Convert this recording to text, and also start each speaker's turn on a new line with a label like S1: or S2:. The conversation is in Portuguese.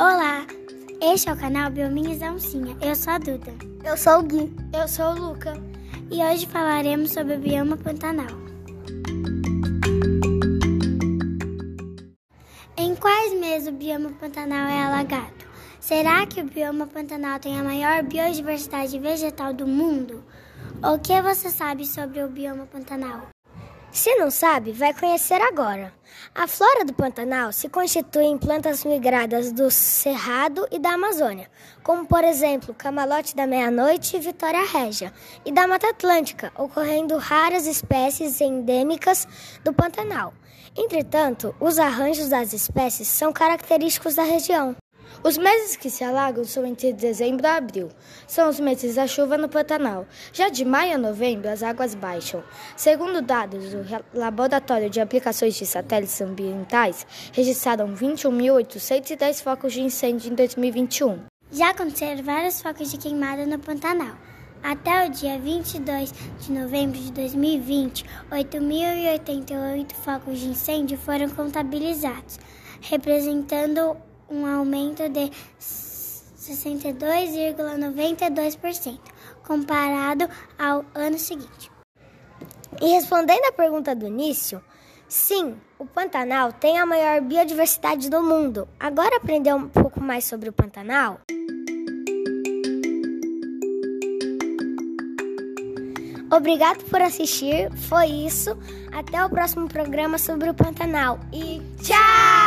S1: Olá, este é o canal Biominhas da Oncinha. Eu sou a Duda.
S2: Eu sou o Gui.
S3: Eu sou o Luca.
S1: E hoje falaremos sobre o bioma Pantanal. Em quais meses o bioma Pantanal é alagado? Será que o bioma Pantanal tem a maior biodiversidade vegetal do mundo? O que você sabe sobre o bioma Pantanal?
S2: Se não sabe, vai conhecer agora. A flora do Pantanal se constitui em plantas migradas do Cerrado e da Amazônia, como por exemplo camalote da meia-noite e vitória régia, e da Mata Atlântica, ocorrendo raras espécies endêmicas do Pantanal. Entretanto, os arranjos das espécies são característicos da região.
S3: Os meses que se alagam são entre dezembro a abril. São os meses da chuva no Pantanal. Já de maio a novembro, as águas baixam. Segundo dados do Laboratório de Aplicações de Satélites Ambientais, registraram 21.810 focos de incêndio em 2021.
S1: Já aconteceram vários focos de queimada no Pantanal. Até o dia 22 de novembro de 2020, 8.088 focos de incêndio foram contabilizados, representando um aumento de 62,92% comparado ao ano seguinte.
S2: E respondendo à pergunta do início, sim, o Pantanal tem a maior biodiversidade do mundo. Agora aprender um pouco mais sobre o Pantanal? Obrigado por assistir. Foi isso. Até o próximo programa sobre o Pantanal. E tchau!